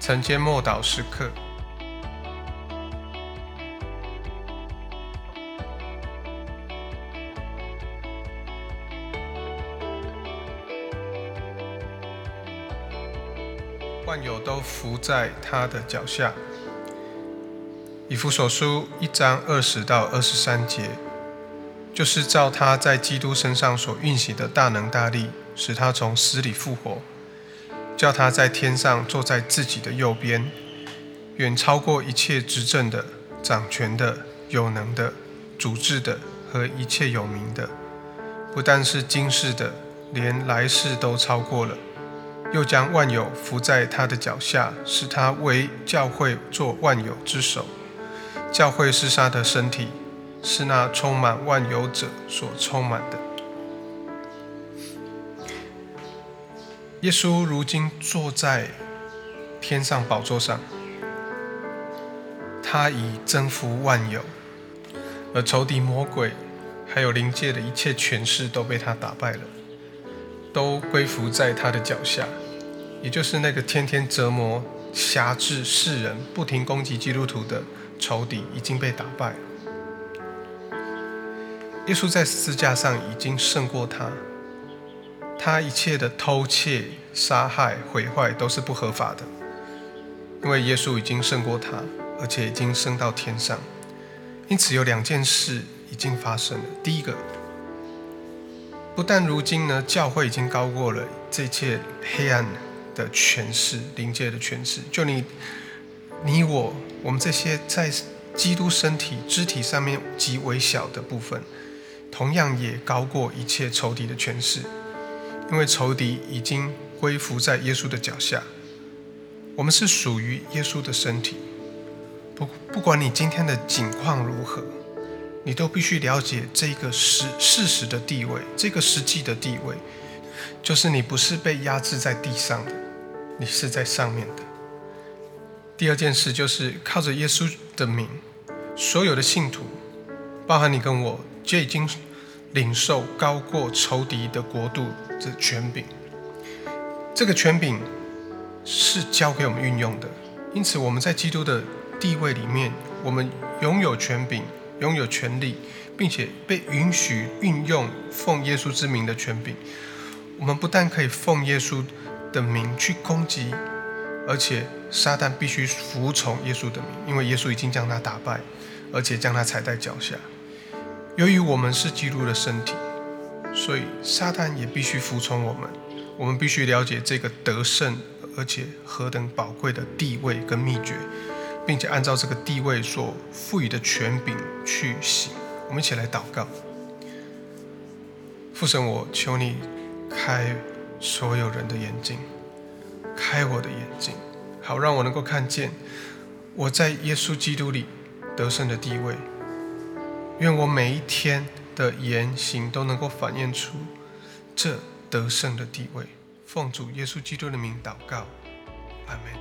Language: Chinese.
晨间默祷时刻。万有都伏在他的脚下。以弗所书一章二十到二十三节，就是照他在基督身上所运行的大能大力，使他从死里复活，叫他在天上坐在自己的右边，远超过一切执政的、掌权的、有能的、主治的和一切有名的，不但是今世的，连来世都超过了。又将万有伏在他的脚下，使他为教会做万有之首。教会是他的身体，是那充满万有者所充满的。耶稣如今坐在天上宝座上，他已征服万有，而仇敌魔鬼还有灵界的一切权势都被他打败了。都归服在他的脚下，也就是那个天天折磨、辖制世人、不停攻击基督徒的仇敌已经被打败。耶稣在十字架上已经胜过他，他一切的偷窃、杀害、毁坏都是不合法的，因为耶稣已经胜过他，而且已经升到天上。因此有两件事已经发生了，第一个。不但如今呢，教会已经高过了这一切黑暗的权势、灵界的权势。就你、你我，我们这些在基督身体肢体上面极微小的部分，同样也高过一切仇敌的权势，因为仇敌已经归服在耶稣的脚下。我们是属于耶稣的身体。不，不管你今天的境况如何。你都必须了解这个实事实的地位，这个实际的地位，就是你不是被压制在地上的，你是在上面的。第二件事就是靠着耶稣的名，所有的信徒，包含你跟我，就已经领受高过仇敌的国度的权柄。这个权柄是交给我们运用的，因此我们在基督的地位里面，我们拥有权柄。拥有权利，并且被允许运用奉耶稣之名的权柄，我们不但可以奉耶稣的名去攻击，而且撒旦必须服从耶稣的名，因为耶稣已经将他打败，而且将他踩在脚下。由于我们是基督的身体，所以撒旦也必须服从我们。我们必须了解这个得胜而且何等宝贵的地位跟秘诀。并且按照这个地位所赋予的权柄去行，我们一起来祷告。父神，我求你开所有人的眼睛，开我的眼睛，好让我能够看见我在耶稣基督里得胜的地位。愿我每一天的言行都能够反映出这得胜的地位。奉主耶稣基督的名祷告，阿门。